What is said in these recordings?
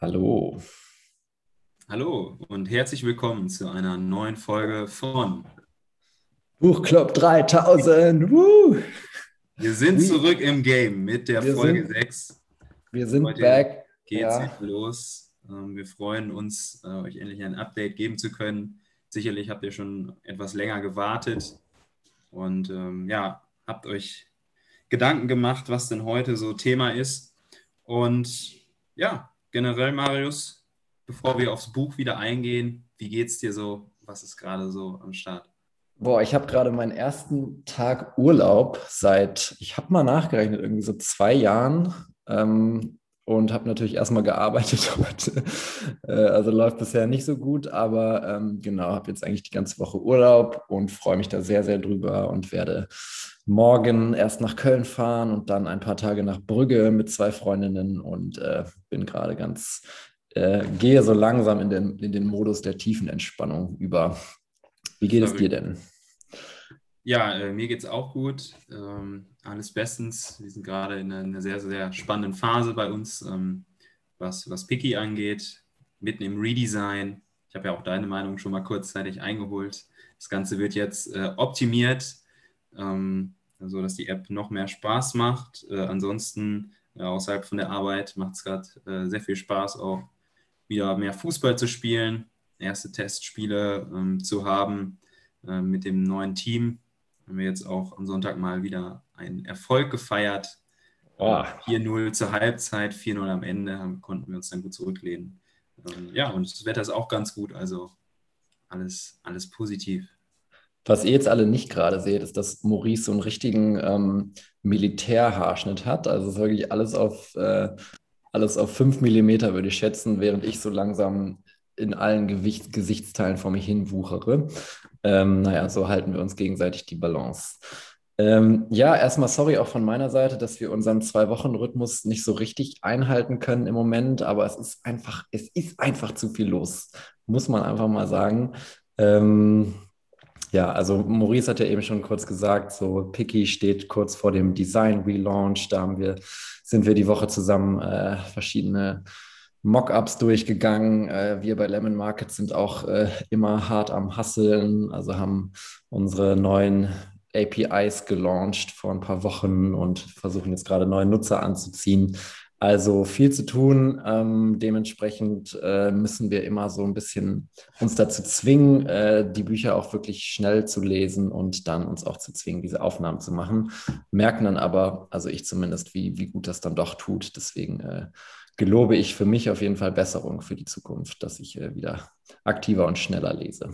Hallo. Hallo und herzlich willkommen zu einer neuen Folge von Buchclub 3000. Woo! Wir sind zurück im Game mit der Wir Folge sind- 6. Wir sind Heute back. Geht's Ja. los. Ähm, Wir freuen uns, äh, euch endlich ein Update geben zu können. Sicherlich habt ihr schon etwas länger gewartet und ähm, ja, habt euch Gedanken gemacht, was denn heute so Thema ist. Und ja, generell, Marius, bevor wir aufs Buch wieder eingehen, wie geht's dir so? Was ist gerade so am Start? Boah, ich habe gerade meinen ersten Tag Urlaub seit, ich habe mal nachgerechnet, irgendwie so zwei Jahren. Ähm, und habe natürlich erstmal gearbeitet heute. Äh, also läuft bisher nicht so gut, aber ähm, genau, habe jetzt eigentlich die ganze Woche Urlaub und freue mich da sehr, sehr drüber und werde morgen erst nach Köln fahren und dann ein paar Tage nach Brügge mit zwei Freundinnen und äh, bin gerade ganz, äh, gehe so langsam in den, in den Modus der tiefen Entspannung über. Wie geht es dir denn? Ja, äh, mir geht es auch gut. Ähm, alles bestens. Wir sind gerade in einer, sehr, sehr spannenden Phase bei uns, ähm, was, was Picky angeht, mitten im Redesign. Ich habe ja auch deine Meinung schon mal kurzzeitig eingeholt. Das Ganze wird jetzt äh, optimiert, ähm, so dass die App noch mehr Spaß macht. Äh, ansonsten, äh, außerhalb von der Arbeit, macht es gerade äh, sehr viel Spaß, auch wieder mehr Fußball zu spielen, erste Testspiele ähm, zu haben äh, mit dem neuen Team haben wir jetzt auch am Sonntag mal wieder einen Erfolg gefeiert. Oh. 4-0 zur Halbzeit, 4-0 am Ende, haben, konnten wir uns dann gut zurücklehnen. Ähm, ja, und das Wetter ist auch ganz gut, also alles, alles positiv. Was ihr jetzt alle nicht gerade seht, ist, dass Maurice so einen richtigen ähm, Militärhaarschnitt hat. Also ist wirklich alles auf, äh, alles auf 5 Millimeter, würde ich schätzen, während ich so langsam in allen Gewicht Gesichtsteilen vor mich hin wuchere. Ähm, naja, so halten wir uns gegenseitig die Balance. Ähm, ja, erstmal sorry auch von meiner Seite, dass wir unseren Zwei-Wochen-Rhythmus nicht so richtig einhalten können im Moment, aber es ist einfach, es ist einfach zu viel los, muss man einfach mal sagen. Ähm, ja, also Maurice hat ja eben schon kurz gesagt, so Picky steht kurz vor dem Design-Relaunch. Da haben wir, sind wir die Woche zusammen äh, verschiedene Mockups durchgegangen. Äh, wir bei Lemon Market sind auch äh, immer hart am Hasseln, also haben unsere neuen APIs gelauncht vor ein paar Wochen und versuchen jetzt gerade neue Nutzer anzuziehen. Also viel zu tun. Ähm, dementsprechend äh, müssen wir immer so ein bisschen uns dazu zwingen, äh, die Bücher auch wirklich schnell zu lesen und dann uns auch zu zwingen, diese Aufnahmen zu machen. Merken dann aber, also ich zumindest, wie, wie gut das dann doch tut. Deswegen äh, gelobe ich für mich auf jeden Fall Besserung für die Zukunft, dass ich äh, wieder aktiver und schneller lese.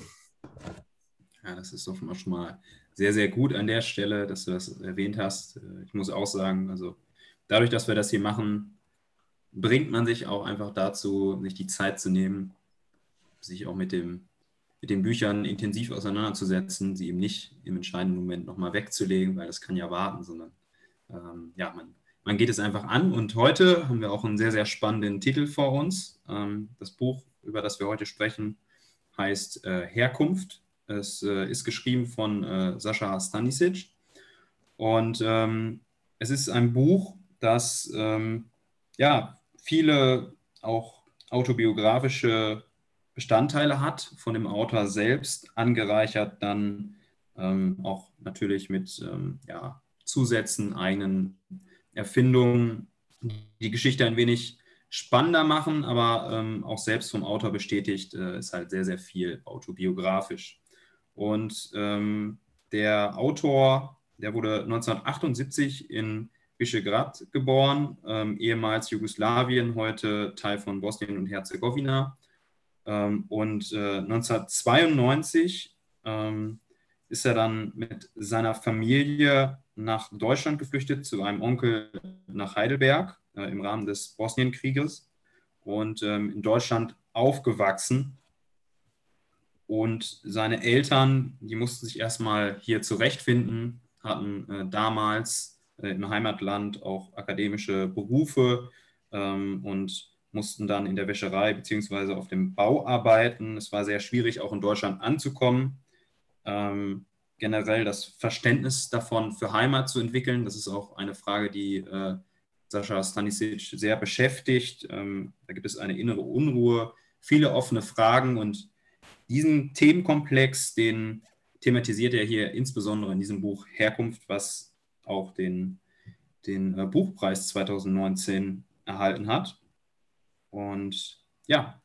Ja, das ist mal, schon mal sehr, sehr gut an der Stelle, dass du das erwähnt hast. Äh, Ich muss auch sagen, also dadurch, dass wir das hier machen, bringt man sich auch einfach dazu, sich die Zeit zu nehmen, sich auch mit, dem, mit den Büchern intensiv auseinanderzusetzen, sie eben nicht im entscheidenden Moment nochmal wegzulegen, weil das kann ja warten, sondern ähm, ja, man, man geht es einfach an. Und heute haben wir auch einen sehr, sehr spannenden Titel vor uns. Ähm, das Buch, über das wir heute sprechen, heißt äh, Herkunft. Es äh, ist geschrieben von äh, Sascha Stanisic. Und ähm, es ist ein Buch, das ähm, ja viele auch autobiografische Bestandteile hat von dem Autor selbst, angereichert dann ähm, auch natürlich mit ähm, ja, Zusätzen, eigenen Erfindungen, die Geschichte ein wenig spannender machen, aber ähm, auch selbst vom Autor bestätigt, äh, ist halt sehr, sehr viel autobiografisch. Und ähm, der Autor, der wurde 1978 in Visegrad geboren, ähm, ehemals Jugoslawien, heute Teil von Bosnien und Herzegowina. Ähm, und äh, 1992 ähm, ist er dann mit seiner Familie nach Deutschland geflüchtet, zu einem Onkel nach Heidelberg äh, im Rahmen des Bosnienkrieges und ähm, in Deutschland aufgewachsen. Und seine Eltern, die mussten sich erstmal hier zurechtfinden, hatten äh, damals im Heimatland auch akademische Berufe ähm, und mussten dann in der Wäscherei beziehungsweise auf dem Bau arbeiten. Es war sehr schwierig, auch in Deutschland anzukommen. Ähm, generell das Verständnis davon für Heimat zu entwickeln, das ist auch eine Frage, die äh, Sascha Stanisic sehr beschäftigt. Ähm, da gibt es eine innere Unruhe, viele offene Fragen und diesen Themenkomplex, den thematisiert er hier insbesondere in diesem Buch Herkunft, was auch den, den äh, Buchpreis 2019 erhalten hat. Und ja,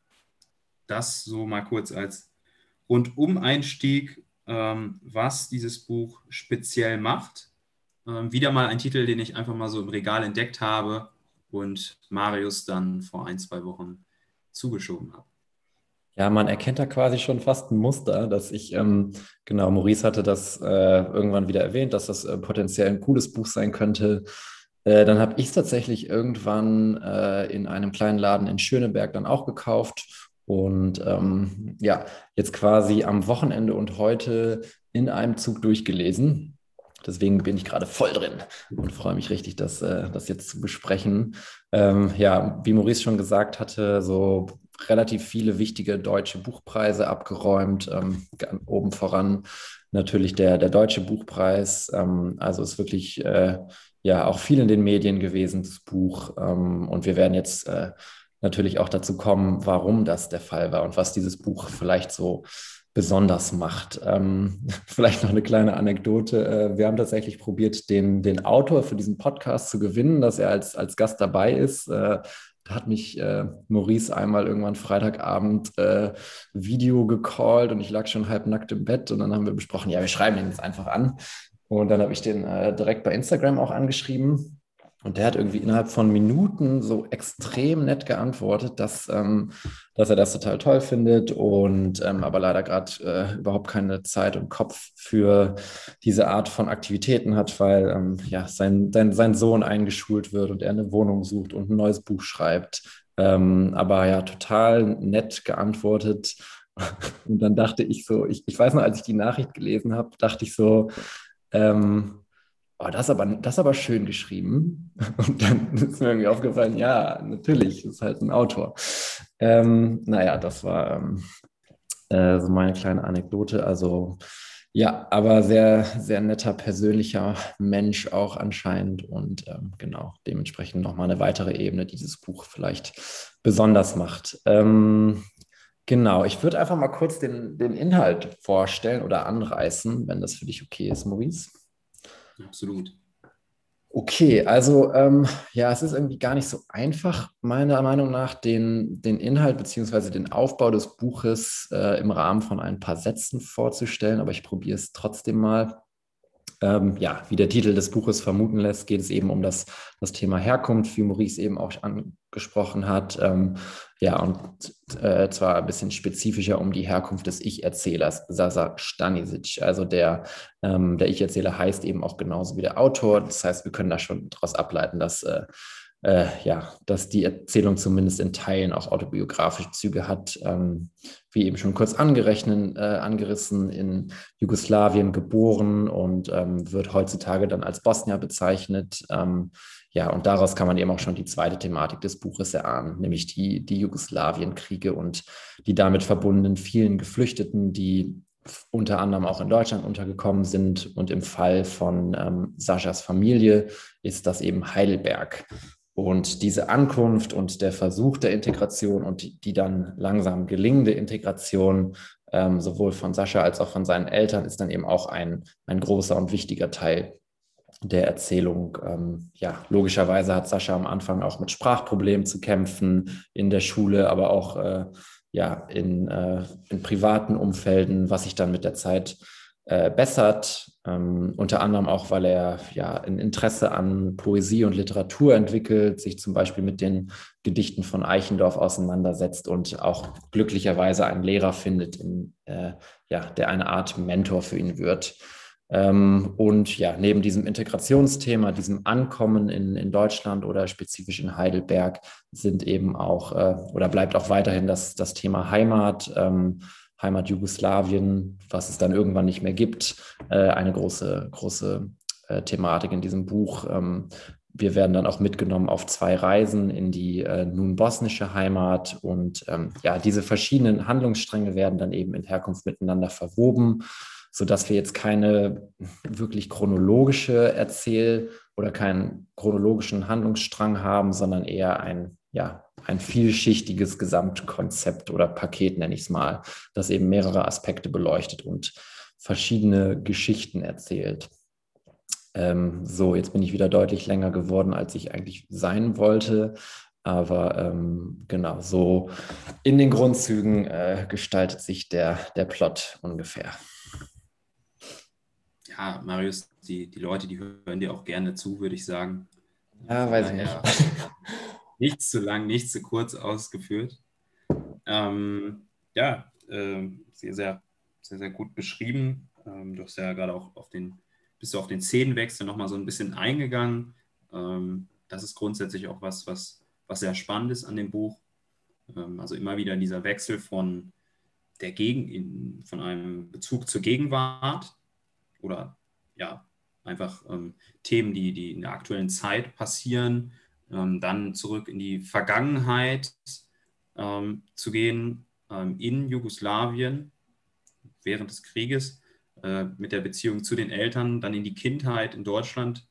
das so mal kurz als Rundum-Einstieg, ähm, was dieses Buch speziell macht. Ähm, wieder mal ein Titel, den ich einfach mal so im Regal entdeckt habe und Marius dann vor ein, zwei Wochen zugeschoben habe. Ja, man erkennt da quasi schon fast ein Muster, dass ich, ähm, genau, Maurice hatte das äh, irgendwann wieder erwähnt, dass das äh, potenziell ein cooles Buch sein könnte. Äh, dann habe ich es tatsächlich irgendwann äh, in einem kleinen Laden in Schöneberg dann auch gekauft und ähm, ja, jetzt quasi am Wochenende und heute in einem Zug durchgelesen. Deswegen bin ich gerade voll drin und freue mich richtig, das, äh, das jetzt zu besprechen. Ähm, ja, wie Maurice schon gesagt hatte, so relativ viele wichtige deutsche Buchpreise abgeräumt. Ähm, oben voran natürlich der, der Deutsche Buchpreis. Ähm, also ist wirklich äh, ja auch viel in den Medien gewesen, das Buch. Ähm, und wir werden jetzt äh, natürlich auch dazu kommen, warum das der Fall war und was dieses Buch vielleicht so besonders macht. Ähm, vielleicht noch eine kleine Anekdote. Äh, wir haben tatsächlich probiert, den, den Autor für diesen Podcast zu gewinnen, dass er als, als Gast dabei ist. Äh, da hat mich äh, Maurice einmal irgendwann Freitagabend äh, Video gecallt und ich lag schon halbnackt im Bett und dann haben wir besprochen, ja, wir schreiben den jetzt einfach an. Und dann habe ich den äh, direkt bei Instagram auch angeschrieben und der hat irgendwie innerhalb von Minuten so extrem nett geantwortet, dass, ähm, dass er das total toll findet und ähm, aber leider gerade äh, überhaupt keine Zeit und Kopf für diese Art von Aktivitäten hat, weil ähm, ja, sein, sein, sein Sohn eingeschult wird und er eine Wohnung sucht und ein neues Buch schreibt. Ähm, aber ja, total nett geantwortet. Und dann dachte ich so, ich, ich weiß noch, als ich die Nachricht gelesen habe, dachte ich so, ähm, oh, das aber, das aber schön geschrieben. Und dann ist mir irgendwie aufgefallen, ja, natürlich, ist halt ein Autor. Ähm, naja, das war ähm, äh, so meine kleine Anekdote. Also ja, aber sehr, sehr netter, persönlicher Mensch auch anscheinend. Und ähm, genau, dementsprechend nochmal eine weitere Ebene, die dieses Buch vielleicht besonders macht. Ähm, genau, ich würde einfach mal kurz den, den Inhalt vorstellen oder anreißen, wenn das für dich okay ist, Maurice. Absolut. Okay, also ähm, ja, es ist irgendwie gar nicht so einfach, meiner Meinung nach, den, den Inhalt bzw. den Aufbau des Buches äh, im Rahmen von ein paar Sätzen vorzustellen, aber ich probiere es trotzdem mal. Ähm, ja, wie der Titel des Buches vermuten lässt, geht es eben um das, das Thema Herkunft, wie Maurice eben auch angesprochen hat. Ähm, ja, und äh, zwar ein bisschen spezifischer um die Herkunft des Ich-Erzählers, Sasa Stanisic. Also der, ähm, der Ich-Erzähler heißt eben auch genauso wie der Autor. Das heißt, wir können da schon daraus ableiten, dass äh, äh, ja, dass die Erzählung zumindest in Teilen auch autobiografische Züge hat, ähm, wie eben schon kurz angerechnet, äh, angerissen, in Jugoslawien geboren und ähm, wird heutzutage dann als Bosnier bezeichnet. Ja, und daraus kann man eben auch schon die zweite Thematik des Buches erahnen, nämlich die, die Jugoslawienkriege und die damit verbundenen vielen Geflüchteten, die unter anderem auch in Deutschland untergekommen sind. Und im Fall von ähm, Saschas Familie ist das eben Heidelberg. Und diese Ankunft und der Versuch der Integration und die, die dann langsam gelingende Integration ähm, sowohl von Sascha als auch von seinen Eltern ist dann eben auch ein, ein großer und wichtiger Teil der Erzählung. Ähm, ja, logischerweise hat Sascha am Anfang auch mit Sprachproblemen zu kämpfen in der Schule, aber auch äh, ja, in, äh, in privaten Umfelden, was sich dann mit der Zeit äh, bessert. Ähm, unter anderem auch, weil er ja ein Interesse an Poesie und Literatur entwickelt, sich zum Beispiel mit den Gedichten von Eichendorff auseinandersetzt und auch glücklicherweise einen Lehrer findet, in, äh, ja, der eine Art Mentor für ihn wird. Ähm, und ja, neben diesem Integrationsthema, diesem Ankommen in, in Deutschland oder spezifisch in Heidelberg, sind eben auch äh, oder bleibt auch weiterhin das, das Thema Heimat. Ähm, Heimat Jugoslawien, was es dann irgendwann nicht mehr gibt, äh, eine große, große äh, Thematik in diesem Buch. Ähm, wir werden dann auch mitgenommen auf zwei Reisen in die nun bosnische Heimat und ähm, ja, diese verschiedenen Handlungsstränge werden dann eben in Herkunft miteinander verwoben, sodass wir jetzt keine wirklich chronologische Erzähl- oder keinen chronologischen Handlungsstrang haben, sondern eher ein, ja, ein vielschichtiges Gesamtkonzept oder Paket, nenne ich es mal, das eben mehrere Aspekte beleuchtet und verschiedene Geschichten erzählt. Ähm, so, jetzt bin ich wieder deutlich länger geworden, als ich eigentlich sein wollte. Aber ähm, genau, so in den Grundzügen äh, gestaltet sich der, der Plot ungefähr. Ja, Marius, die, die Leute, die hören dir auch gerne zu, würde ich sagen. Ja, weiß ich nicht. nichts zu lang, nichts zu kurz ausgeführt. Ähm, ja, äh, sehr, sehr, sehr, sehr gut beschrieben. Ähm, du hast ja gerade auch auf den, bist du auf den Szenenwechsel nochmal so ein bisschen eingegangen. Ähm, das ist grundsätzlich auch was, was was sehr spannend ist an dem Buch. Ähm, also immer wieder dieser Wechsel von der Gegen, von einem Bezug zur Gegenwart oder ja, einfach ähm, Themen, die, die in der aktuellen Zeit passieren, ähm, dann zurück in die Vergangenheit ähm, zu gehen, ähm, in Jugoslawien während des Krieges, äh, mit der Beziehung zu den Eltern, dann in die Kindheit in Deutschland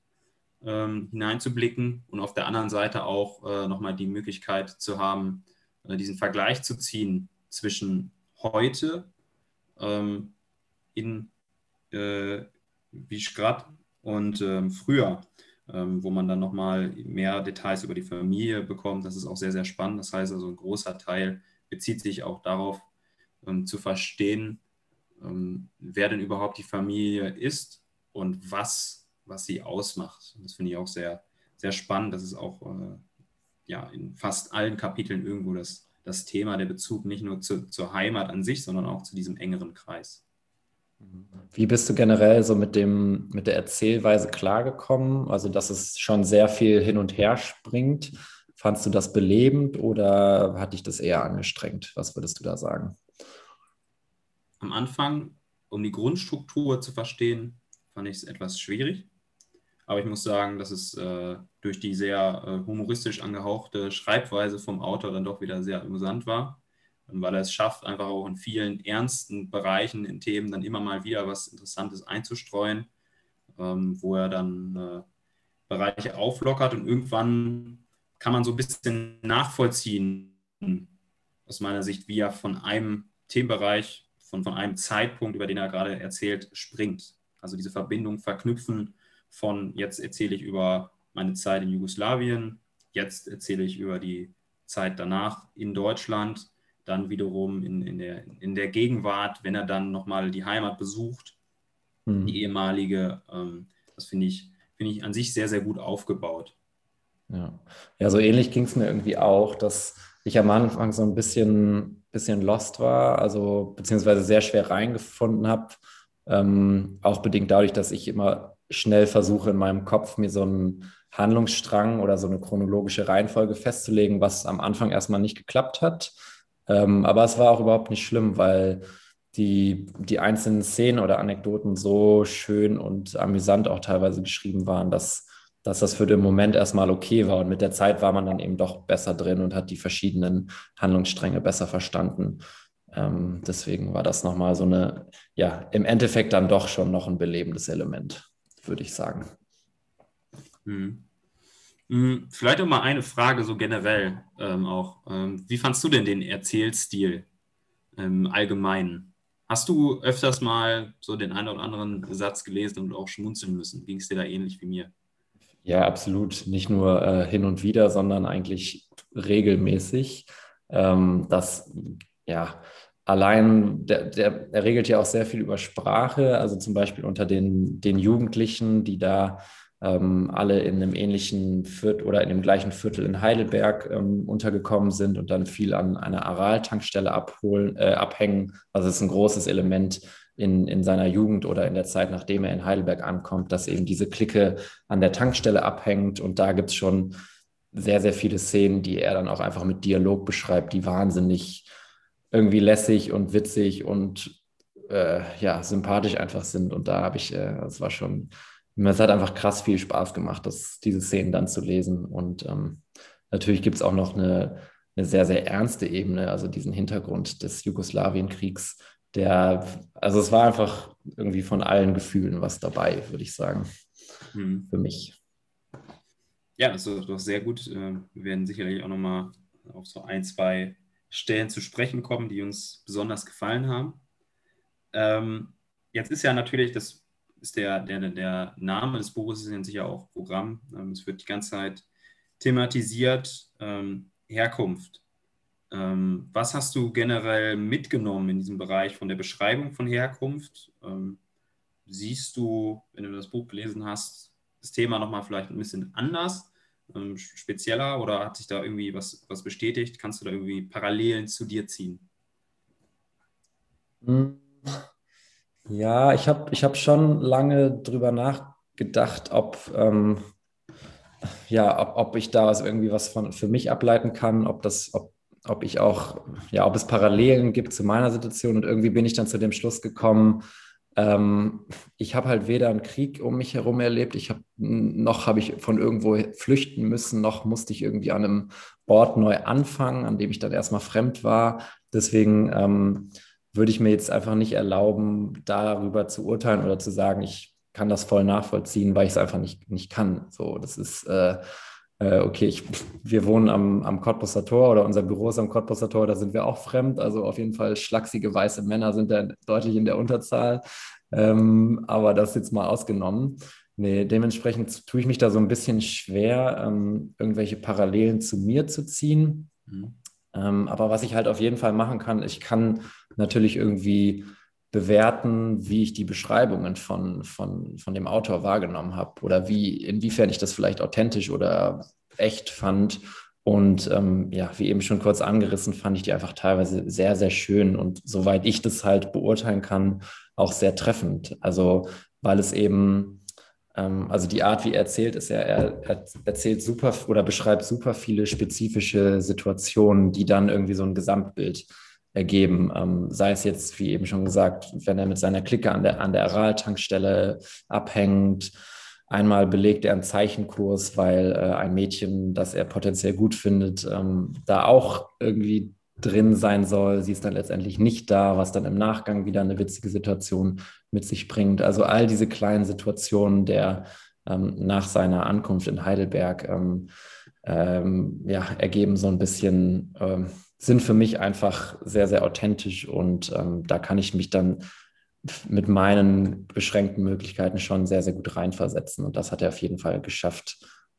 ähm, hineinzublicken und auf der anderen Seite auch äh, nochmal die Möglichkeit zu haben, äh, diesen Vergleich zu ziehen zwischen heute ähm, in äh, Visegrad und ähm, früher, ähm, wo man dann nochmal mehr Details über die Familie bekommt. Das ist auch sehr, sehr spannend. Das heißt also, ein großer Teil bezieht sich auch darauf, ähm, zu verstehen, ähm, wer denn überhaupt die Familie ist und was was sie ausmacht. Und das finde ich auch sehr, sehr spannend. Das ist auch äh, ja, in fast allen Kapiteln irgendwo das, das Thema, der Bezug nicht nur zu, zur Heimat an sich, sondern auch zu diesem engeren Kreis. Wie bist du generell so mit, dem, mit der Erzählweise klargekommen? Also, dass es schon sehr viel hin und her springt. Fandst du das belebend oder hat dich das eher angestrengt? Was würdest du da sagen? Am Anfang, um die Grundstruktur zu verstehen, fand ich es etwas schwierig. Aber ich muss sagen, dass es äh, durch die sehr äh, humoristisch angehauchte Schreibweise vom Autor dann doch wieder sehr amüsant war, weil er es schafft, einfach auch in vielen ernsten Bereichen, in Themen dann immer mal wieder was Interessantes einzustreuen, ähm, wo er dann äh, Bereiche auflockert und irgendwann kann man so ein bisschen nachvollziehen, aus meiner Sicht, wie er von einem Themenbereich, von, von einem Zeitpunkt, über den er gerade erzählt, springt. Also diese Verbindung verknüpfen von jetzt erzähle ich über meine Zeit in Jugoslawien, jetzt erzähle ich über die Zeit danach in Deutschland, dann wiederum in, in, der, in der Gegenwart, wenn er dann nochmal die Heimat besucht, mhm. die ehemalige. Ähm, das finde ich, find ich an sich sehr, sehr gut aufgebaut. Ja, ja so ähnlich ging es mir irgendwie auch, dass ich am Anfang so ein bisschen, bisschen lost war, also beziehungsweise sehr schwer reingefunden habe. Ähm, auch bedingt dadurch, dass ich immer schnell versuche in meinem Kopf mir so einen Handlungsstrang oder so eine chronologische Reihenfolge festzulegen, was am Anfang erstmal nicht geklappt hat. Ähm, aber es war auch überhaupt nicht schlimm, weil die, die einzelnen Szenen oder Anekdoten so schön und amüsant auch teilweise geschrieben waren, dass, dass das für den Moment erstmal okay war. Und mit der Zeit war man dann eben doch besser drin und hat die verschiedenen Handlungsstränge besser verstanden. Ähm, deswegen war das nochmal so eine, ja, im Endeffekt dann doch schon noch ein belebendes Element würde ich sagen. Hm. Hm. Vielleicht auch mal eine Frage so generell ähm, auch. Ähm, wie fandst du denn den Erzählstil im Allgemeinen? Hast du öfters mal so den einen oder anderen Satz gelesen und auch schmunzeln müssen? Ging es dir da ähnlich wie mir? Ja, absolut. Nicht nur äh, hin und wieder, sondern eigentlich regelmäßig. Ähm, das, ja, allein, der, der, der regelt ja auch sehr viel über Sprache, also zum Beispiel unter den, den Jugendlichen, die da ähm, alle in einem ähnlichen Viertel oder in dem gleichen Viertel in Heidelberg ähm, untergekommen sind und dann viel an einer Aral-Tankstelle äh, abhängen. Also es ist ein großes Element in, in seiner Jugend oder in der Zeit, nachdem er in Heidelberg ankommt, dass eben diese Clique an der Tankstelle abhängt. Und da gibt es schon sehr, sehr viele Szenen, die er dann auch einfach mit Dialog beschreibt, die wahnsinnig irgendwie lässig und witzig und äh, ja, sympathisch einfach sind. Und da habe ich, äh, das war schon, es hat einfach krass viel Spaß gemacht, das, diese Szenen dann zu lesen. Und ähm, natürlich gibt es auch noch eine, eine sehr, sehr ernste Ebene, also diesen Hintergrund des Jugoslawienkriegs, der, also es war einfach irgendwie von allen Gefühlen was dabei, würde ich sagen, hm. für mich. Ja, das ist doch sehr gut. Wir werden sicherlich auch nochmal auf so ein, zwei Stellen zu sprechen kommen, die uns besonders gefallen haben. Ähm, jetzt ist ja natürlich, das ist der, der, der Name des Buches, ist ja sicher auch Programm. Ähm, es wird die ganze Zeit thematisiert, ähm, Herkunft. Ähm, was hast du generell mitgenommen in diesem Bereich von der Beschreibung von Herkunft? Ähm, siehst du, wenn du das Buch gelesen hast, das Thema nochmal vielleicht ein bisschen anders? ähm, spezieller oder hat sich da irgendwie was, was bestätigt? Kannst du da irgendwie Parallelen zu dir ziehen? Hm. Ja, ich habe ich hab schon lange drüber nachgedacht, ob, ähm, ja, ob, ob ich da irgendwie was von, für mich ableiten kann, ob das, ob, ob ich auch, ja, ob es Parallelen gibt zu meiner Situation. Und irgendwie bin ich dann zu dem Schluss gekommen, ähm, ich habe halt weder einen Krieg um mich herum erlebt, ich habe noch habe ich von irgendwo flüchten müssen, noch musste ich irgendwie an einem Ort neu anfangen, an dem ich dann erstmal fremd war. Deswegen ähm, würde ich mir jetzt einfach nicht erlauben, darüber zu urteilen oder zu sagen, ich kann das voll nachvollziehen, weil ich es einfach nicht, nicht kann. So, das ist äh, äh, okay, ich, wir wohnen am, am Cottbusser Tor oder unser Büro ist am Cottbusser Tor, da sind wir auch fremd. Also auf jeden Fall schlachsige weiße Männer sind da deutlich in der Unterzahl. Ähm, aber das jetzt mal ausgenommen. Nee, dementsprechend tue ich mich da so ein bisschen schwer, ähm, irgendwelche Parallelen zu mir zu ziehen. Mhm. Ähm, aber was ich halt auf jeden Fall machen kann, ich kann natürlich irgendwie bewerten, wie ich die Beschreibungen von, von, von dem Autor wahrgenommen habe oder wie, inwiefern ich das vielleicht authentisch oder echt fand. Und ähm, ja, wie eben schon kurz angerissen, fand ich die einfach teilweise sehr, sehr schön und soweit ich das halt beurteilen kann, auch sehr treffend. Also, weil es eben, also die Art, wie er erzählt, ist ja, er, er erzählt super oder beschreibt super viele spezifische Situationen, die dann irgendwie so ein Gesamtbild ergeben. Ähm, sei es jetzt, wie eben schon gesagt, wenn er mit seiner Clique an der, an der Aral-Tankstelle abhängt. Einmal belegt er einen Zeichenkurs, weil äh, ein Mädchen, das er potenziell gut findet, ähm, da auch irgendwie drin sein soll. Sie ist dann letztendlich nicht da, was dann im Nachgang wieder eine witzige Situation mit sich bringt. Also all diese kleinen Situationen der ähm, nach seiner Ankunft in Heidelberg ähm, ähm, ja, ergeben so ein bisschen ähm, sind für mich einfach sehr, sehr authentisch und ähm, da kann ich mich dann mit meinen beschränkten Möglichkeiten schon sehr, sehr gut reinversetzen. Und das hat er auf jeden Fall geschafft.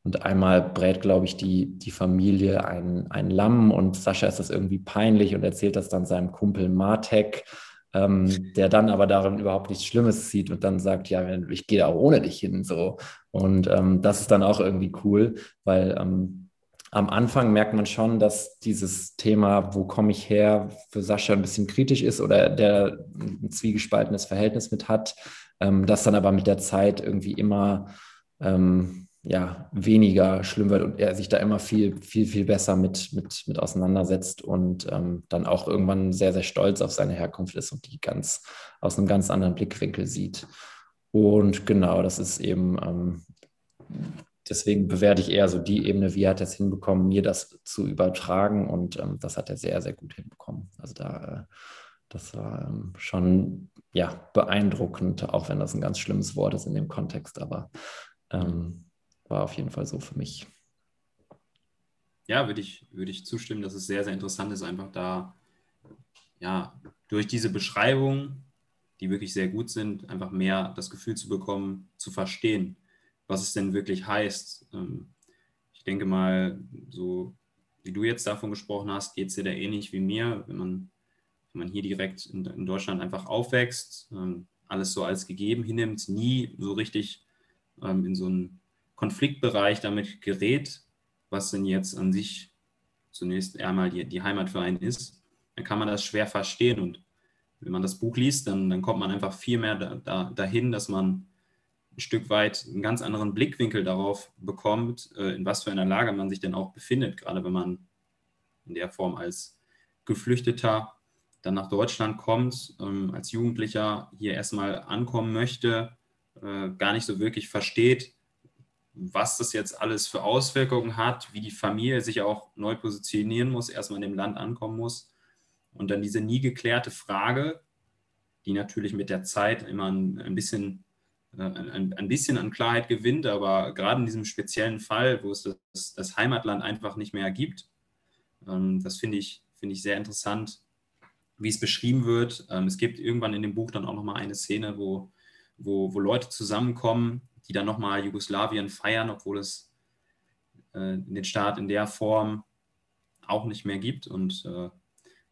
Und einmal brät, glaube ich, die, die Familie ein, ein Lamm und Sascha ist das irgendwie peinlich und erzählt das dann seinem Kumpel Martek, ähm, der dann aber darin überhaupt nichts Schlimmes sieht und dann sagt, ja, ich gehe auch ohne dich hin. So. Und ähm, das ist dann auch irgendwie cool, weil ähm, am Anfang merkt man schon, dass dieses Thema, wo komme ich her, für Sascha ein bisschen kritisch ist oder der ein zwiegespaltenes Verhältnis mit hat, ähm, das dann aber mit der Zeit irgendwie immer ähm, ja, weniger schlimm wird und er sich da immer viel, viel, viel besser mit, mit, mit auseinandersetzt und ähm, dann auch irgendwann sehr, sehr stolz auf seine Herkunft ist und die ganz aus einem ganz anderen Blickwinkel sieht. Und genau, das ist eben ähm, deswegen bewerte ich eher so die Ebene, wie hat er es hinbekommen, mir das zu übertragen und ähm, das hat er sehr, sehr gut hinbekommen. Also da, äh, das war ähm, schon ja, beeindruckend, auch wenn das ein ganz schlimmes Wort ist in dem Kontext, aber ähm, war auf jeden Fall so für mich. Ja, würde ich, würde ich zustimmen, dass es sehr, sehr interessant ist, einfach da ja, durch diese Beschreibung, die wirklich sehr gut sind, einfach mehr das Gefühl zu bekommen, zu verstehen, was es denn wirklich heißt. Ähm, ich denke mal, so wie du jetzt davon gesprochen hast, geht es dir da ähnlich wie mir, wenn man, wenn man hier direkt in, in Deutschland einfach aufwächst, ähm, alles so als gegeben hinnimmt, nie so richtig ähm, in so einen Konfliktbereich damit gerät, was denn jetzt an sich zunächst einmal die, die Heimat für einen ist, dann kann man das schwer verstehen. Und wenn man das Buch liest, dann, dann kommt man einfach viel mehr da, da, dahin, dass man ein Stück weit einen ganz anderen Blickwinkel darauf bekommt, äh, in was für einer Lage man sich denn auch befindet, gerade wenn man in der Form als Geflüchteter dann nach Deutschland kommt, ähm, als Jugendlicher hier erstmal ankommen möchte, äh, gar nicht so wirklich versteht, was das jetzt alles für Auswirkungen hat, wie die Familie sich auch neu positionieren muss, erstmal in dem Land ankommen muss. Und dann diese nie geklärte Frage, die natürlich mit der Zeit immer ein, ein bisschen äh, ein, ein bisschen an Klarheit gewinnt, aber gerade in diesem speziellen Fall, wo es das, das Heimatland einfach nicht mehr gibt, ähm, das finde ich, find ich sehr interessant, wie es beschrieben wird. Ähm, es gibt irgendwann in dem Buch dann auch nochmal eine Szene, wo, wo, wo Leute zusammenkommen, die dann nochmal Jugoslawien feiern, obwohl es äh, den Staat in der Form auch nicht mehr gibt. Und äh,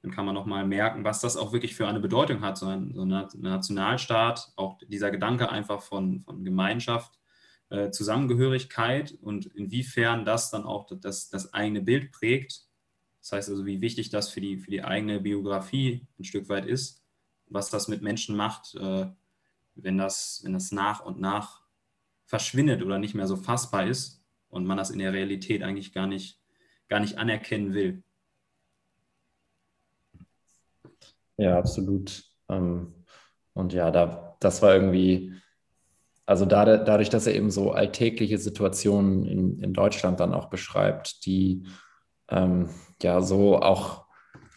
dann kann man nochmal merken, was das auch wirklich für eine Bedeutung hat, so ein, so ein Nationalstaat, auch dieser Gedanke einfach von, von Gemeinschaft, äh, Zusammengehörigkeit und inwiefern das dann auch das, das eigene Bild prägt. Das heißt also, wie wichtig das für die, für die eigene Biografie ein Stück weit ist, was das mit Menschen macht, äh, wenn, das, wenn das nach und nach verschwindet oder nicht mehr so fassbar ist und man das in der Realität eigentlich gar nicht, gar nicht anerkennen will. Ja, absolut. Ähm, und ja, da, das war irgendwie, also da, dadurch, dass er eben so alltägliche Situationen in, in Deutschland dann auch beschreibt, die ähm, ja so auch,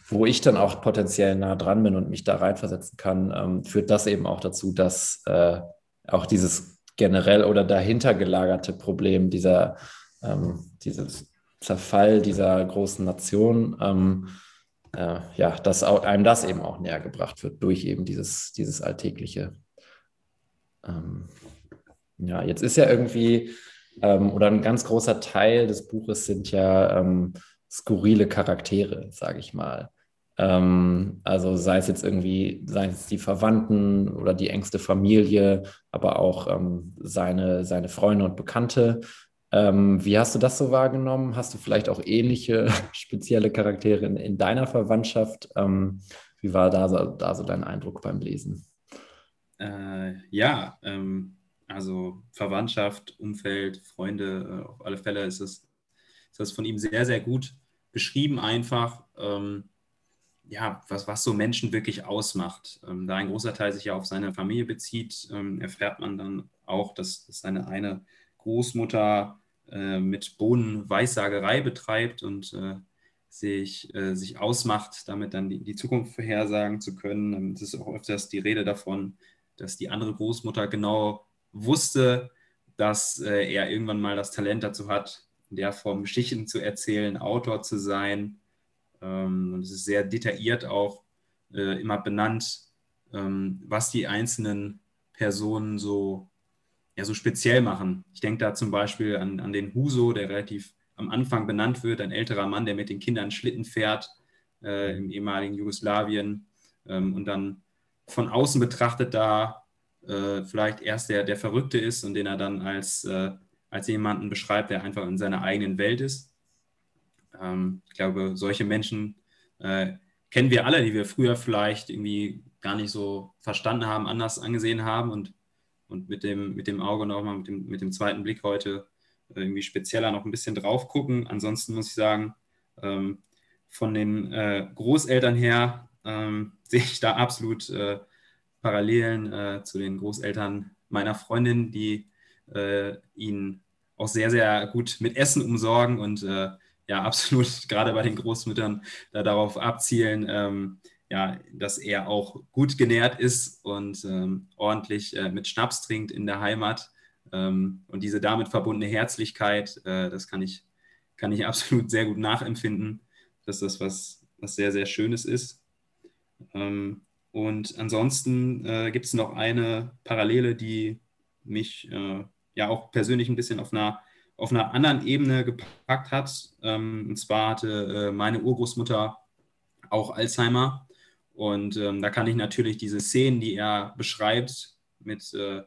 wo ich dann auch potenziell nah dran bin und mich da reinversetzen kann, ähm, führt das eben auch dazu, dass äh, auch dieses generell oder dahinter gelagerte Problem dieser, ähm, dieses Zerfall dieser großen Nation, ähm, äh, ja, dass einem das eben auch näher gebracht wird durch eben dieses, dieses Alltägliche. Ähm, ja, jetzt ist ja irgendwie, ähm, oder ein ganz großer Teil des Buches sind ja ähm, skurrile Charaktere, sage ich mal. Ähm, also sei es jetzt irgendwie, seien es die Verwandten oder die engste Familie, aber auch ähm, seine, seine Freunde und Bekannte. Ähm, wie hast du das so wahrgenommen? Hast du vielleicht auch ähnliche spezielle Charaktere in, in deiner Verwandtschaft? Ähm, wie war da so, da so dein Eindruck beim Lesen? Äh, ja, ähm, also Verwandtschaft, Umfeld, Freunde, äh, auf alle Fälle ist es, ist das von ihm sehr, sehr gut beschrieben, einfach. Ähm, ja, was, was so Menschen wirklich ausmacht. Ähm, da ein großer Teil sich ja auf seine Familie bezieht, ähm, erfährt man dann auch, dass, dass seine eine Großmutter äh, mit Bohnen Weissagerei betreibt und äh, sich, äh, sich ausmacht, damit dann die, die Zukunft vorhersagen zu können. Ähm, es ist auch öfters die Rede davon, dass die andere Großmutter genau wusste, dass äh, er irgendwann mal das Talent dazu hat, in der Form Geschichten zu erzählen, Autor zu sein. Ähm, und es ist sehr detailliert auch äh, immer benannt, ähm, was die einzelnen Personen so ja, so speziell machen. Ich denke da zum Beispiel an, an den Huso, der relativ am Anfang benannt wird, ein älterer Mann, der mit den Kindern Schlitten fährt äh, im ehemaligen Jugoslawien ähm, und dann von außen betrachtet da äh, vielleicht erst der, der Verrückte ist und den er dann als, äh, als jemanden beschreibt, der einfach in seiner eigenen Welt ist. Ähm, ich glaube, solche Menschen äh, kennen wir alle, die wir früher vielleicht irgendwie gar nicht so verstanden haben, anders angesehen haben und und mit dem, mit dem Auge nochmal, mit dem, mit dem zweiten Blick heute äh, irgendwie spezieller noch ein bisschen drauf gucken. Ansonsten muss ich sagen, ähm, von den äh, Großeltern her ähm, sehe ich da absolut äh, Parallelen äh, zu den Großeltern meiner Freundin, die äh, ihn auch sehr, sehr gut mit Essen umsorgen und äh, ja, absolut gerade bei den Großmüttern da darauf abzielen, ähm, ja, dass er auch gut genährt ist und ähm, ordentlich äh, mit Schnaps trinkt in der Heimat. Ähm, und diese damit verbundene Herzlichkeit, äh, das kann ich, kann ich absolut sehr gut nachempfinden, dass das was, was sehr, sehr Schönes ist. Ähm, und ansonsten äh, gibt es noch eine Parallele, die mich äh, ja auch persönlich ein bisschen auf einer, auf einer anderen Ebene gepackt hat. Ähm, und zwar hatte äh, meine Urgroßmutter auch Alzheimer und ähm, da kann ich natürlich diese Szenen, die er beschreibt, mit, äh,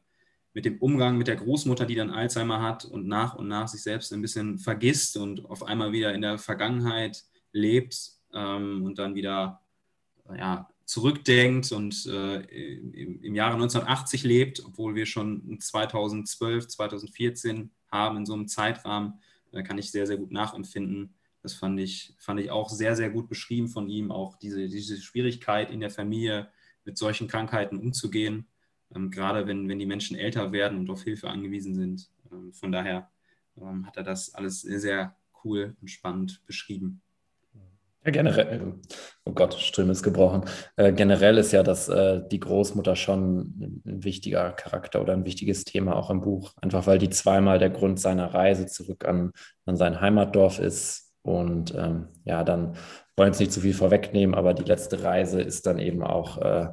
mit dem Umgang mit der Großmutter, die dann Alzheimer hat und nach und nach sich selbst ein bisschen vergisst und auf einmal wieder in der Vergangenheit lebt ähm, und dann wieder ja, zurückdenkt und äh, im, im, Jahre 1980 lebt, obwohl wir schon 2012, 2014 haben in so einem Zeitrahmen, äh, kann ich sehr, sehr gut nachempfinden das fand ich, fand ich auch sehr, sehr gut beschrieben von ihm, auch diese, diese Schwierigkeit in der Familie mit solchen Krankheiten umzugehen, ähm, gerade wenn, wenn die Menschen älter werden und auf Hilfe angewiesen sind. Ähm, von daher ähm, hat er das alles sehr, sehr cool und spannend beschrieben. Ja, generell, oh Gott, Stimme ist gebrochen. Äh, generell ist ja das, äh, die Großmutter schon ein wichtiger Charakter oder ein wichtiges Thema auch im Buch. Einfach weil die zweimal der Grund seiner Reise zurück an, an sein Heimatdorf ist. Und ähm, ja, dann wollen es nicht zu viel vorwegnehmen, aber die letzte Reise ist dann eben auch, äh,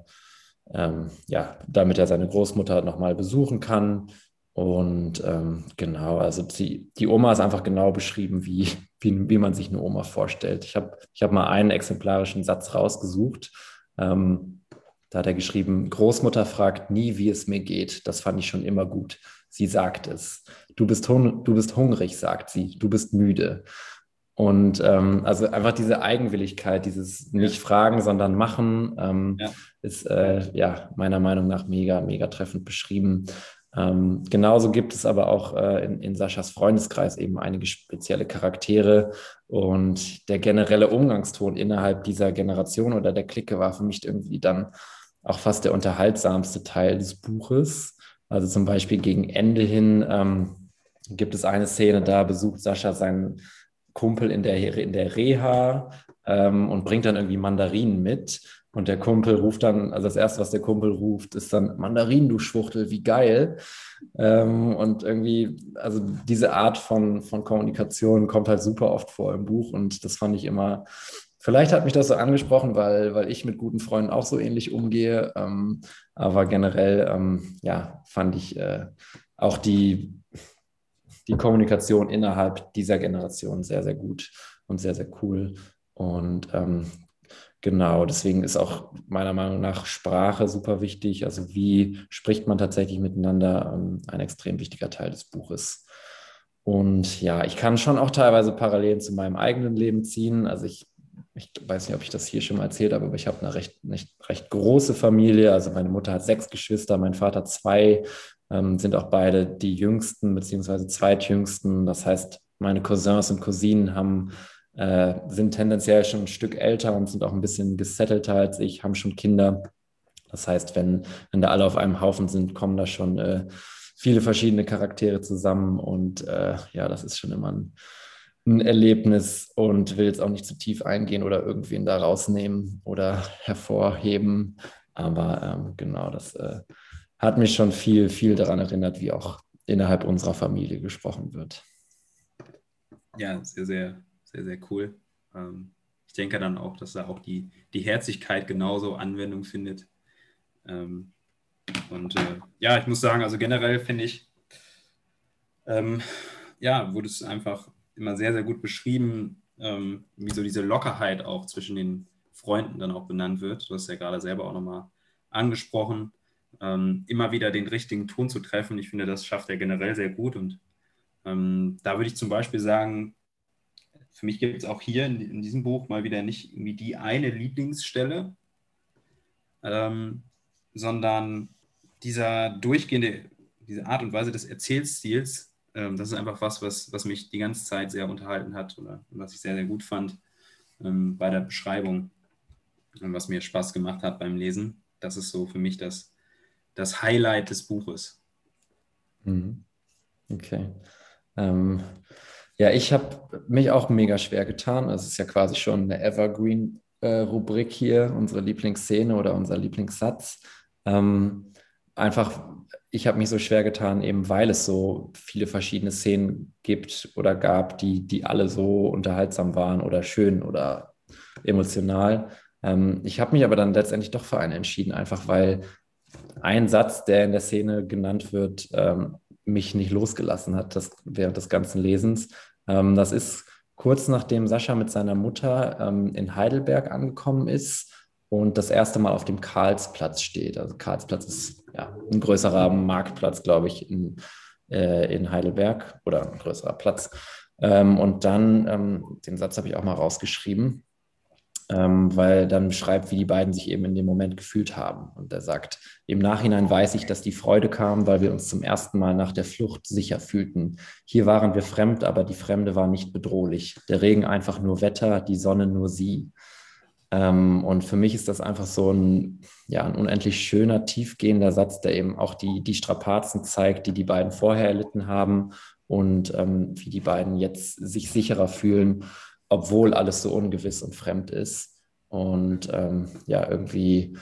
ähm, ja, damit er seine Großmutter nochmal besuchen kann. Und ähm, genau, also die, die Oma ist einfach genau beschrieben, wie, wie, wie man sich eine Oma vorstellt. Ich habe ich hab mal einen exemplarischen Satz rausgesucht. Ähm, da hat er geschrieben, Großmutter fragt nie, wie es mir geht. Das fand ich schon immer gut. Sie sagt es. Du bist, du bist hungrig, sagt sie. Du bist müde. Und ähm, also einfach diese Eigenwilligkeit, dieses nicht ja. fragen, sondern machen, ähm, ja. ist äh, ja meiner Meinung nach mega, mega treffend beschrieben. Ähm, genauso gibt es aber auch äh, in, in Saschas Freundeskreis eben einige spezielle Charaktere und der generelle Umgangston innerhalb dieser Generation oder der Clique war für mich irgendwie dann auch fast der unterhaltsamste Teil des Buches. Also zum Beispiel gegen Ende hin ähm, gibt es eine Szene, da besucht Sascha seinen Kumpel in der, in der Reha ähm, und bringt dann irgendwie Mandarinen mit. Und der Kumpel ruft dann, also das Erste, was der Kumpel ruft, ist dann Mandarin, du Schwuchtel, wie geil. Ähm, und irgendwie, also diese Art von, von Kommunikation kommt halt super oft vor im Buch und das fand ich immer, vielleicht hat mich das so angesprochen, weil, weil ich mit guten Freunden auch so ähnlich umgehe. Ähm, aber generell, ähm, ja, fand ich äh, auch die, die Kommunikation innerhalb dieser Generation sehr, sehr gut und sehr, sehr cool. Und ähm, Genau, deswegen ist auch meiner Meinung nach Sprache super wichtig. Also wie spricht man tatsächlich miteinander, ähm, ein extrem wichtiger Teil des Buches. Und ja, ich kann schon auch teilweise Parallelen zu meinem eigenen Leben ziehen. Also ich, ich weiß nicht, ob ich das hier schon mal erzählt habe, aber ich habe eine recht, nicht, recht große Familie. Also meine Mutter hat sechs Geschwister, mein Vater zwei, ähm, sind auch beide die jüngsten beziehungsweise zweitjüngsten. Das heißt, meine Cousins und Cousinen haben äh, sind tendenziell schon ein Stück älter und sind auch ein bisschen gesettelter als ich, haben schon Kinder. Das heißt, wenn, wenn da alle auf einem Haufen sind, kommen da schon äh, viele verschiedene Charaktere zusammen und äh, ja, das ist schon immer ein, ein Erlebnis und will jetzt auch nicht zu tief eingehen oder irgendwen da rausnehmen oder hervorheben. Aber ähm, genau, das äh, hat mich schon viel, viel daran erinnert, wie auch innerhalb unserer Familie gesprochen wird. Ja, sehr, sehr sehr, sehr cool. Ähm, ich denke dann auch, dass da auch die, die Herzlichkeit genauso Anwendung findet. Ähm, und äh, ja, ich muss sagen, also generell finde ich, ähm, ja, wurde es einfach immer sehr, sehr gut beschrieben, ähm, wie so diese Lockerheit auch zwischen den Freunden dann auch benannt wird. Du hast ja gerade selber auch nochmal angesprochen, ähm, immer wieder den richtigen Ton zu treffen. Ich finde, das schafft er generell sehr gut. Und ähm, da würde ich zum Beispiel sagen, für mich gibt es auch hier in, in, diesem Buch mal wieder nicht irgendwie die eine Lieblingsstelle, ähm, sondern dieser durchgehende, diese Art und Weise des Erzählstils, ähm, das ist einfach was, was, was mich die ganze Zeit sehr unterhalten hat oder was ich sehr, sehr gut fand ähm, bei der Beschreibung und was mir Spaß gemacht hat beim Lesen. Das ist so für mich das, das Highlight des Buches. Mhm. Okay. Ähm, ja, ich habe mich auch mega schwer getan. Das ist ja quasi schon eine Evergreen-Rubrik äh, hier, unsere Lieblingsszene oder unser Lieblingssatz. Ähm, einfach, ich habe mich so schwer getan, eben weil es so viele verschiedene Szenen gibt oder gab, die, die alle so unterhaltsam waren oder schön oder emotional. Ähm, ich habe mich aber dann letztendlich doch für einen entschieden, einfach weil ein Satz, der in der Szene genannt wird, ähm, mich nicht losgelassen hat das, während des ganzen Lesens. Ähm, das ist kurz nachdem Sascha mit seiner Mutter ähm, in Heidelberg angekommen ist und das erste Mal auf dem Karlsplatz steht. Also Karlsplatz ist ja, ein größerer Marktplatz, glaube ich, in, äh, in Heidelberg oder ein größerer Platz. Ähm, und dann, ähm, den Satz habe ich auch mal rausgeschrieben, ähm, weil dann beschreibt, wie die beiden sich eben in dem Moment gefühlt haben. Und er sagt, im Nachhinein weiß ich, dass die Freude kam, weil wir uns zum ersten Mal nach der Flucht sicher fühlten. Hier waren wir fremd, aber die Fremde war nicht bedrohlich. Der Regen einfach nur Wetter, die Sonne nur sie. Ähm, und für mich ist das einfach so ein, ja, ein unendlich schöner, tiefgehender Satz, der eben auch die, die Strapazen zeigt, die die beiden vorher erlitten haben und ähm, wie die beiden jetzt sich sicherer fühlen obwohl alles so ungewiss und fremd ist. Und ähm, ja, irgendwie,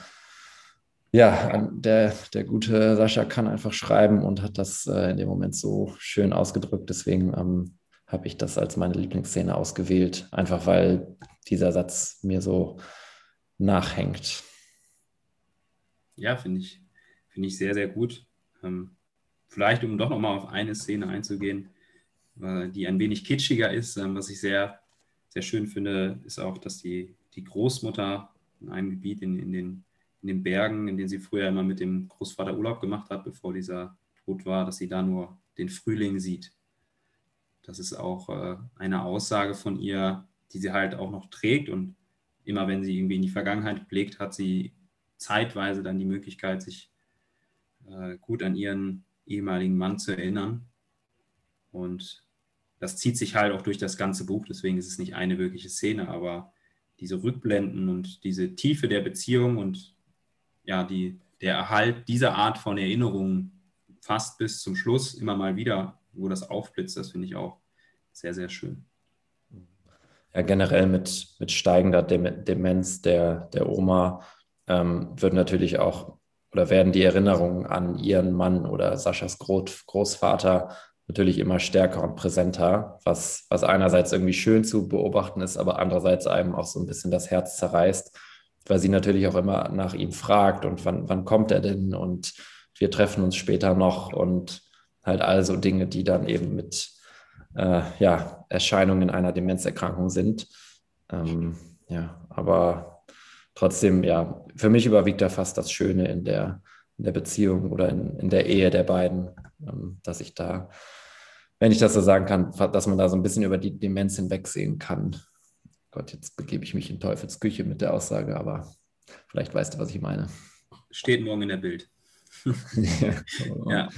ja, der, der gute Sascha kann einfach schreiben und hat das äh, in dem Moment so schön ausgedrückt. Deswegen ähm, habe ich das als meine Lieblingsszene ausgewählt, einfach weil dieser Satz mir so nachhängt. Ja, finde ich, finde ich sehr, sehr gut. Ähm, vielleicht, um doch nochmal auf eine Szene einzugehen, äh, die ein wenig kitschiger ist, äh, was ich sehr, sehr schön finde, ist auch, dass die, die Großmutter in einem Gebiet in, in, den, in den Bergen, in denen sie früher immer mit dem Großvater Urlaub gemacht hat, bevor dieser tot war, dass sie da nur den Frühling sieht. Das ist auch äh, eine Aussage von ihr, die sie halt auch noch trägt und immer wenn sie irgendwie in die Vergangenheit blickt, hat sie zeitweise dann die Möglichkeit, sich äh, gut an ihren ehemaligen Mann zu erinnern. Und das zieht sich halt auch durch das ganze Buch, deswegen ist es nicht eine wirkliche Szene, aber diese Rückblenden und diese Tiefe der Beziehung und ja, die, der Erhalt dieser Art von Erinnerungen fast bis zum Schluss immer mal wieder, wo das aufblitzt, das finde ich auch sehr, sehr schön. Ja, generell mit, mit steigender Demenz der, der Oma ähm, wird natürlich auch oder werden die Erinnerungen an ihren Mann oder Saschas Großvater natürlich immer stärker und präsenter, was, was einerseits irgendwie schön zu beobachten ist, aber andererseits einem auch so ein bisschen das Herz zerreißt, weil sie natürlich auch immer nach ihm fragt und wann, wann kommt er denn und wir treffen uns später noch und halt all so Dinge, die dann eben mit äh, ja, Erscheinungen einer Demenzerkrankung sind. Ähm, ja, aber trotzdem, ja, für mich überwiegt da fast das Schöne in der, in der Beziehung oder in, in der Ehe der beiden, ähm, dass ich da wenn ich das so sagen kann, dass man da so ein bisschen über die Demenz hinwegsehen kann. Gott, jetzt begebe ich mich in Teufels Küche mit der Aussage, aber vielleicht weißt du, was ich meine. Steht morgen in der Bild. ja,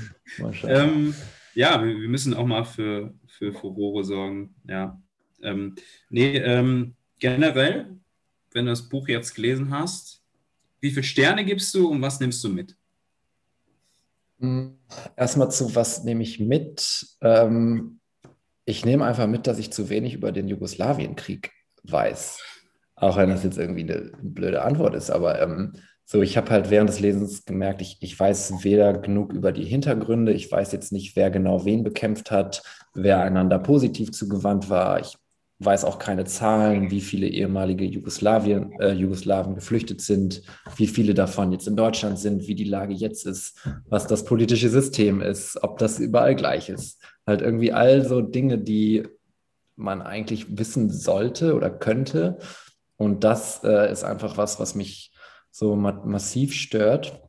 ähm, ja wir, wir, müssen auch mal für, für Furore sorgen. Ja. Ähm, nee, ähm, generell, wenn du das Buch jetzt gelesen hast, wie viele Sterne gibst du und was nimmst du mit? Erstmal zu, was nehme ich mit? Ähm, ich nehme einfach mit, dass ich zu wenig über den Jugoslawienkrieg weiß. Auch wenn das jetzt irgendwie eine blöde Antwort ist, aber ähm, so, ich habe halt während des Lesens gemerkt, ich, ich weiß weder genug über die Hintergründe, ich weiß jetzt nicht, wer genau wen bekämpft hat, wer einander positiv zugewandt war. Ich weiß auch keine Zahlen, wie viele ehemalige Jugoslawien, äh, Jugoslawen geflüchtet sind, wie viele davon jetzt in Deutschland sind, wie die Lage jetzt ist, was das politische System ist, ob das überall gleich ist. Halt irgendwie all so Dinge, die man eigentlich wissen sollte oder könnte. Und das äh, ist einfach was, was mich so ma massiv stört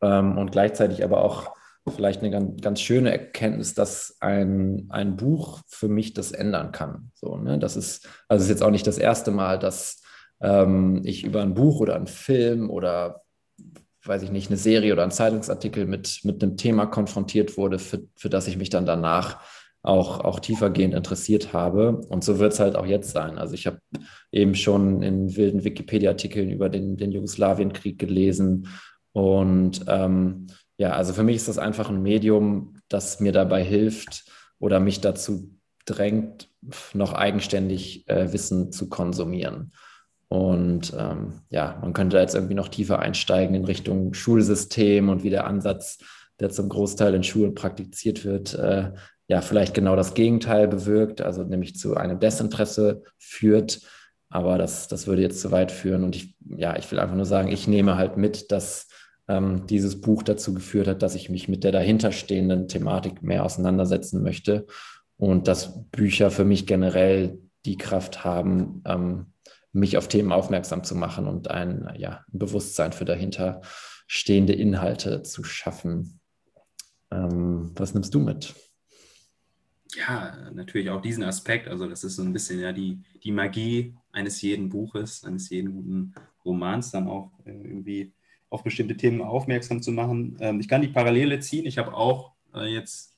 ähm, und gleichzeitig aber auch vielleicht eine ganz, ganz schöne Erkenntnis, dass ein, ein Buch für mich das ändern kann. So, ne? Das ist, also ist jetzt auch nicht das erste Mal, dass ähm, ich über ein Buch oder einen Film oder weiß ich nicht, eine Serie oder einen Zeitungsartikel mit, mit einem Thema konfrontiert wurde, für, für das ich mich dann danach auch, auch tiefergehend interessiert habe. Und so wird es halt auch jetzt sein. Also ich habe eben schon in wilden Wikipedia-Artikeln über den, den Jugoslawienkrieg gelesen und ähm, ja, also für mich ist das einfach ein Medium, das mir dabei hilft oder mich dazu drängt, noch eigenständig äh, Wissen zu konsumieren. Und ähm, ja, man könnte da jetzt irgendwie noch tiefer einsteigen in Richtung Schulsystem und wie der Ansatz, der zum Großteil in Schulen praktiziert wird, äh, ja, vielleicht genau das Gegenteil bewirkt, also nämlich zu einem Desinteresse führt. Aber das, das würde jetzt zu weit führen. Und ich, ja, ich will einfach nur sagen, ich nehme halt mit, dass ähm, dieses Buch dazu geführt hat, dass ich mich mit der dahinterstehenden Thematik mehr auseinandersetzen möchte und dass Bücher für mich generell die Kraft haben, ähm, mich auf Themen aufmerksam zu machen und ein, ja, ein Bewusstsein für dahinterstehende Inhalte zu schaffen. Ähm, was nimmst du mit? Ja, natürlich auch diesen Aspekt. Also das ist so ein bisschen ja die, die Magie eines jeden Buches, eines jeden guten Romans dann auch äh, irgendwie auf bestimmte Themen aufmerksam zu machen. Ähm, ich kann die Parallele ziehen. Ich habe auch äh, jetzt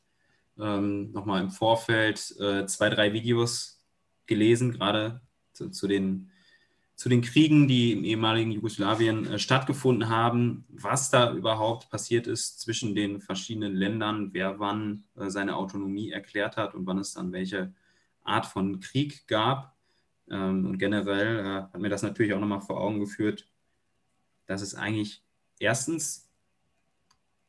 ähm, nochmal im Vorfeld äh, zwei, drei Videos gelesen, gerade zu, zu, den, zu den Kriegen, die im ehemaligen Jugoslawien äh, stattgefunden haben, was da überhaupt passiert ist zwischen den verschiedenen Ländern, wer wann äh, seine Autonomie erklärt hat und wann es dann welche Art von Krieg gab. Ähm, und generell äh, hat mir das natürlich auch nochmal vor Augen geführt, dass es eigentlich erstens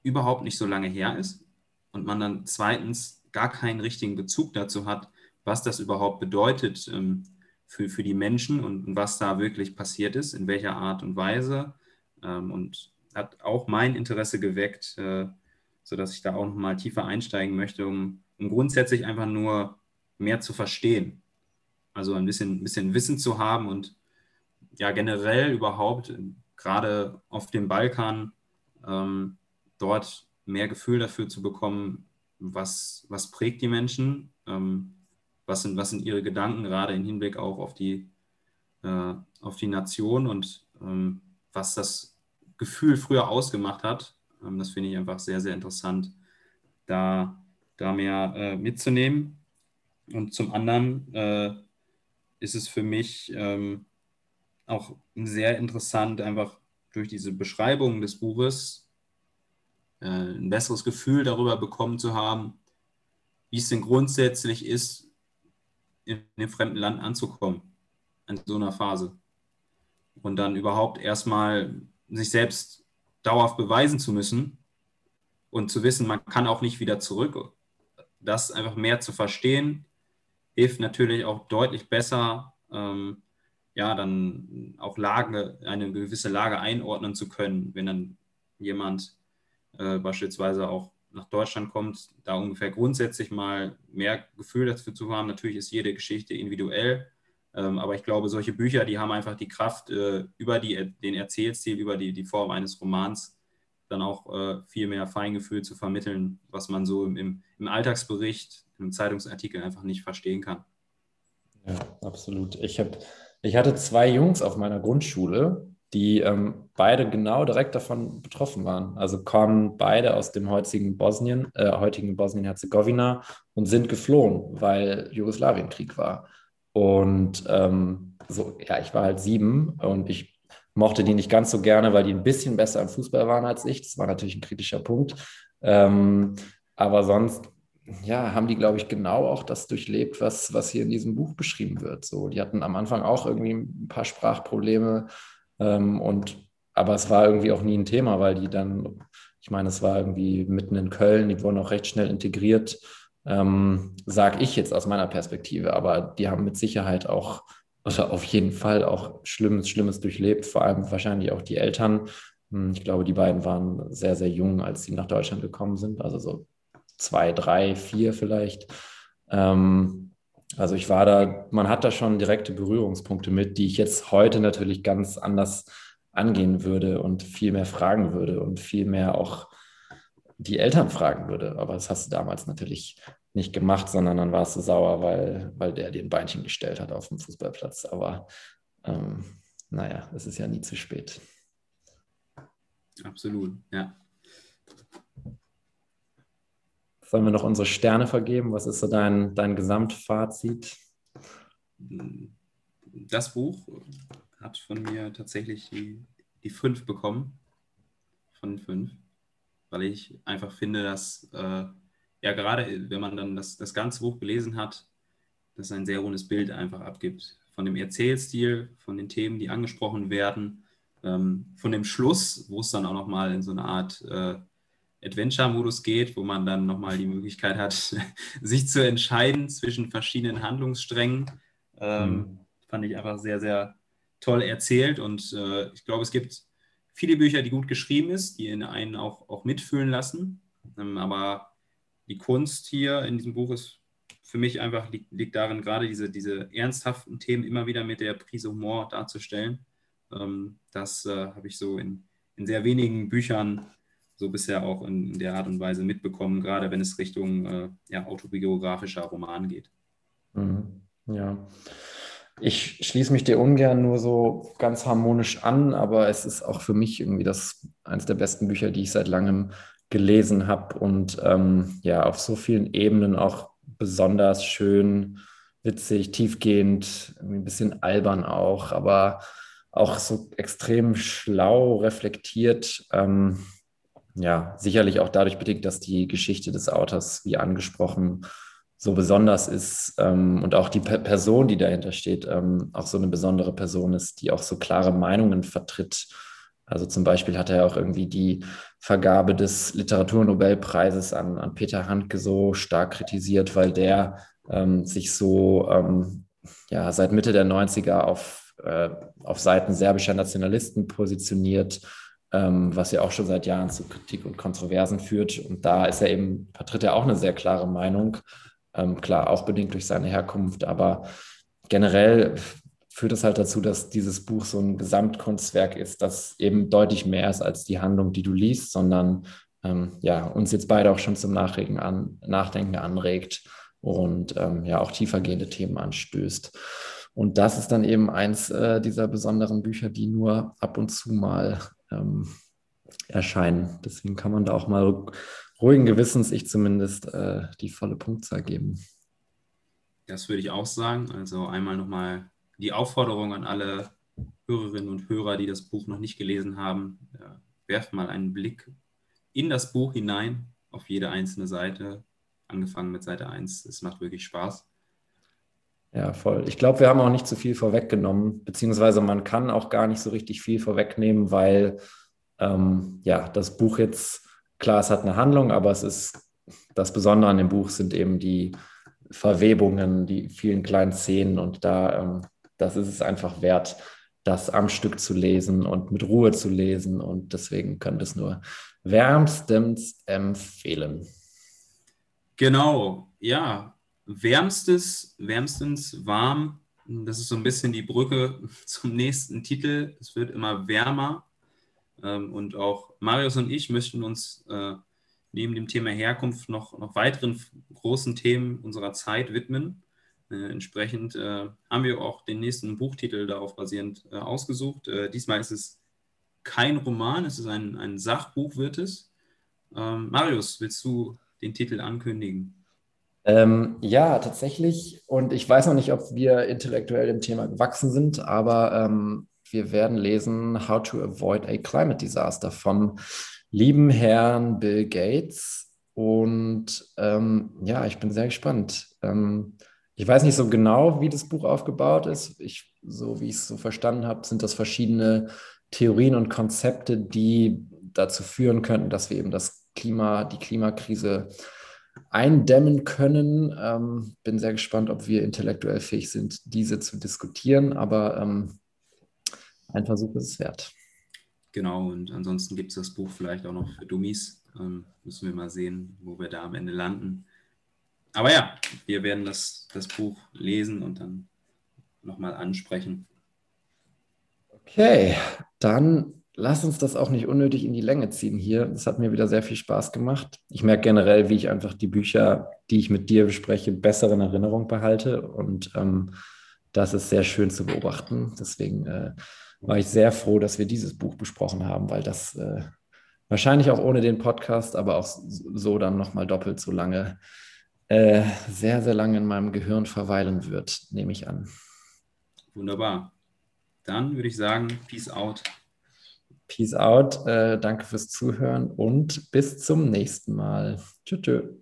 überhaupt nicht so lange her ist und man dann zweitens gar keinen richtigen Bezug dazu hat, was das überhaupt bedeutet ähm, für, für die Menschen und, was da wirklich passiert ist, in welcher Art und Weise. Ähm, und hat auch mein Interesse geweckt, äh, sodass ich da auch nochmal tiefer einsteigen möchte, um, um grundsätzlich einfach nur mehr zu verstehen. Also ein bisschen, ein bisschen Wissen zu haben und ja generell überhaupt, gerade auf dem Balkan, ähm, dort mehr Gefühl dafür zu bekommen, was, was prägt die Menschen, ähm, was, sind, was sind ihre Gedanken, gerade im Hinblick auch auf die, äh, auf die Nation und ähm, was das Gefühl früher ausgemacht hat. Ähm, das finde ich einfach sehr, sehr interessant, da, da mehr äh, mitzunehmen. Und zum anderen äh, ist es für mich ähm, auch sehr interessant, einfach durch diese Beschreibung des Buches äh, ein besseres Gefühl darüber bekommen zu haben, wie es denn grundsätzlich ist, in einem fremden Land anzukommen, in so einer Phase. Und dann überhaupt erstmal sich selbst dauerhaft beweisen zu müssen und zu wissen, man kann auch nicht wieder zurück. Das einfach mehr zu verstehen, hilft natürlich auch deutlich besser, ähm, ja, dann auch Lage, eine gewisse Lage einordnen zu können, wenn dann jemand äh, beispielsweise auch nach Deutschland kommt, da ungefähr grundsätzlich mal mehr Gefühl dafür zu haben. Natürlich ist jede Geschichte individuell, ähm, aber ich glaube, solche Bücher, die haben einfach die Kraft, äh, über die, den Erzählstil, über die, die Form eines Romans dann auch äh, viel mehr Feingefühl zu vermitteln, was man so im, im Alltagsbericht, im Zeitungsartikel einfach nicht verstehen kann. Ja, absolut. Ich, hab, ich hatte zwei Jungs auf meiner Grundschule, die ähm, beide genau direkt davon betroffen waren. Also kommen beide aus dem heutigen Bosnien, äh, heutigen Bosnien-Herzegowina und sind geflohen, weil Jugoslawienkrieg war. Und ähm, so, ja, ich war halt sieben und ich mochte die nicht ganz so gerne, weil die ein bisschen besser im Fußball waren als ich. Das war natürlich ein kritischer Punkt. Ähm, aber sonst, ja, haben die, glaube ich, genau auch das durchlebt, was, was hier in diesem Buch beschrieben wird. So, die hatten am Anfang auch irgendwie ein paar Sprachprobleme ähm, und aber es war irgendwie auch nie ein Thema, weil die dann, ich meine, es war irgendwie mitten in Köln, die wurden auch recht schnell integriert ähm, sage ich jetzt aus meiner Perspektive. Aber die haben mit Sicherheit auch, also auf jeden Fall auch Schlimmes, Schlimmes durchlebt, vor allem wahrscheinlich auch die Eltern. Hm, ich glaube, die beiden waren sehr, sehr jung, als sie nach Deutschland gekommen sind, also so zwei, drei, vier vielleicht. Ähm, also ich war da, man hat da schon direkte Berührungspunkte mit, die ich jetzt heute natürlich ganz anders angehen würde und viel mehr fragen würde und viel mehr auch die Eltern fragen würde. Aber das hast du damals natürlich nicht gemacht, sondern dann warst du sauer, weil, weil der dir ein Beinchen gestellt hat auf dem Fußballplatz. Aber ähm, naja, es ist ja nie zu spät. Absolut, ja. Sollen wir noch unsere Sterne vergeben? Was ist so dein, dein Gesamtfazit? Das Buch hat von mir tatsächlich die, die fünf bekommen. Von fünf weil ich einfach finde, dass äh, ja gerade, wenn man dann das, das ganze Buch gelesen hat, das ein sehr rundes Bild einfach abgibt. Von dem Erzählstil, von den Themen, die angesprochen werden, ähm, von dem Schluss, wo es dann auch nochmal in so eine Art äh, Adventure-Modus geht, wo man dann nochmal die Möglichkeit hat, sich zu entscheiden zwischen verschiedenen Handlungssträngen. Ähm, mhm. Fand ich einfach sehr, sehr toll erzählt und äh, ich glaube, es gibt viele Bücher, die gut geschrieben ist, die in einen auch, auch mitfühlen lassen. Ähm, aber die Kunst hier in diesem Buch ist für mich einfach liegt, liegt darin, gerade diese, diese ernsthaften Themen immer wieder mit der Prise Humor darzustellen. Ähm, das äh, habe ich so in, in sehr wenigen Büchern so bisher auch in der Art und Weise mitbekommen, gerade wenn es Richtung äh, ja, autobiografischer Roman geht. Mhm. Ja. Ich schließe mich dir ungern nur so ganz harmonisch an, aber es ist auch für mich irgendwie das eines der besten Bücher, die ich seit langem gelesen habe und ähm, ja, auf so vielen Ebenen auch besonders schön, witzig, tiefgehend, ein bisschen albern auch, aber auch so extrem schlau reflektiert. Ähm, ja, sicherlich auch dadurch bedingt, dass die Geschichte des Autors, wie angesprochen, so besonders ist ähm, und auch die P Person, die dahinter steht, ähm, auch so eine besondere Person ist, die auch so klare Meinungen vertritt. Also zum Beispiel hat er auch irgendwie die Vergabe des Literaturnobelpreises an, an Peter Handke so stark kritisiert, weil der ähm, sich so ähm, ja, seit Mitte der 90er auf, äh, auf Seiten serbischer Nationalisten positioniert, ähm, was ja auch schon seit Jahren zu Kritik und Kontroversen führt. Und da ist er eben, vertritt er auch eine sehr klare Meinung. Ähm, klar, auch bedingt durch seine Herkunft, aber generell führt es halt dazu, dass dieses Buch so ein Gesamtkunstwerk ist, das eben deutlich mehr ist als die Handlung, die du liest, sondern ähm, ja, uns jetzt beide auch schon zum Nachregen an, Nachdenken anregt und ähm, ja auch tiefergehende Themen anstößt. Und das ist dann eben eins äh, dieser besonderen Bücher, die nur ab und zu mal ähm, erscheinen. Deswegen kann man da auch mal ruhigen Gewissens, ich zumindest, äh, die volle Punktzahl geben. Das würde ich auch sagen. Also einmal nochmal die Aufforderung an alle Hörerinnen und Hörer, die das Buch noch nicht gelesen haben, äh, werft mal einen Blick in das Buch hinein, auf jede einzelne Seite, angefangen mit Seite 1. Es macht wirklich Spaß. Ja, voll. Ich glaube, wir haben auch nicht zu viel vorweggenommen, beziehungsweise man kann auch gar nicht so richtig viel vorwegnehmen, weil ähm, ja, das Buch jetzt, klar, es hat eine Handlung, aber es ist das Besondere an dem Buch sind eben die Verwebungen, die vielen kleinen Szenen und da, ähm, das ist es einfach wert, das am Stück zu lesen und mit Ruhe zu lesen und deswegen können wir es nur wärmstens empfehlen. Genau, ja. Wärmstes, wärmstens warm. Das ist so ein bisschen die Brücke zum nächsten Titel. Es wird immer wärmer. Ähm, und auch Marius und ich möchten uns äh, neben dem Thema Herkunft noch, noch weiteren großen Themen unserer Zeit widmen. Äh, entsprechend äh, haben wir auch den nächsten Buchtitel darauf basierend ausgesucht. diesmal ist es kein Roman, es ist ein, ein Sachbuch, wird es. Ähm, Marius, willst du den Titel ankündigen? Ähm, ja, tatsächlich. Und ich weiß noch nicht, ob wir intellektuell dem Thema gewachsen sind, aber ähm, wir werden lesen How to Avoid a Climate Disaster vom lieben Herrn Bill Gates. Und ähm, ja, ich bin sehr gespannt. Ähm, ich weiß nicht so genau, wie das Buch aufgebaut ist. Ich, so wie ich es so verstanden habe, sind das verschiedene Theorien und Konzepte, die dazu führen könnten, dass wir eben das Klima, die Klimakrise eindämmen können. Ähm, bin sehr gespannt, ob wir intellektuell fähig sind, diese zu diskutieren, aber ähm, ein Versuch ist es wert. Genau, und ansonsten gibt es das Buch vielleicht auch noch für Dummies. Ähm, müssen wir mal sehen, wo wir da am Ende landen. Aber ja, wir werden das, das Buch lesen und dann nochmal ansprechen. Okay, dann lass uns das auch nicht unnötig in die Länge ziehen hier. Das hat mir wieder sehr viel Spaß gemacht. Ich merke generell, wie ich einfach die Bücher, die ich mit dir bespreche, besser in Erinnerung behalte. Und ähm, das ist sehr schön zu beobachten. Deswegen äh, war ich sehr froh, dass wir dieses Buch besprochen haben, weil das äh, wahrscheinlich auch ohne den Podcast, aber auch so dann nochmal doppelt so lange, äh, sehr, sehr lange in meinem Gehirn verweilen wird, nehme ich an. Wunderbar. Dann würde ich sagen, Peace out. Peace out. Äh, danke fürs Zuhören und bis zum nächsten Mal. Tschüss.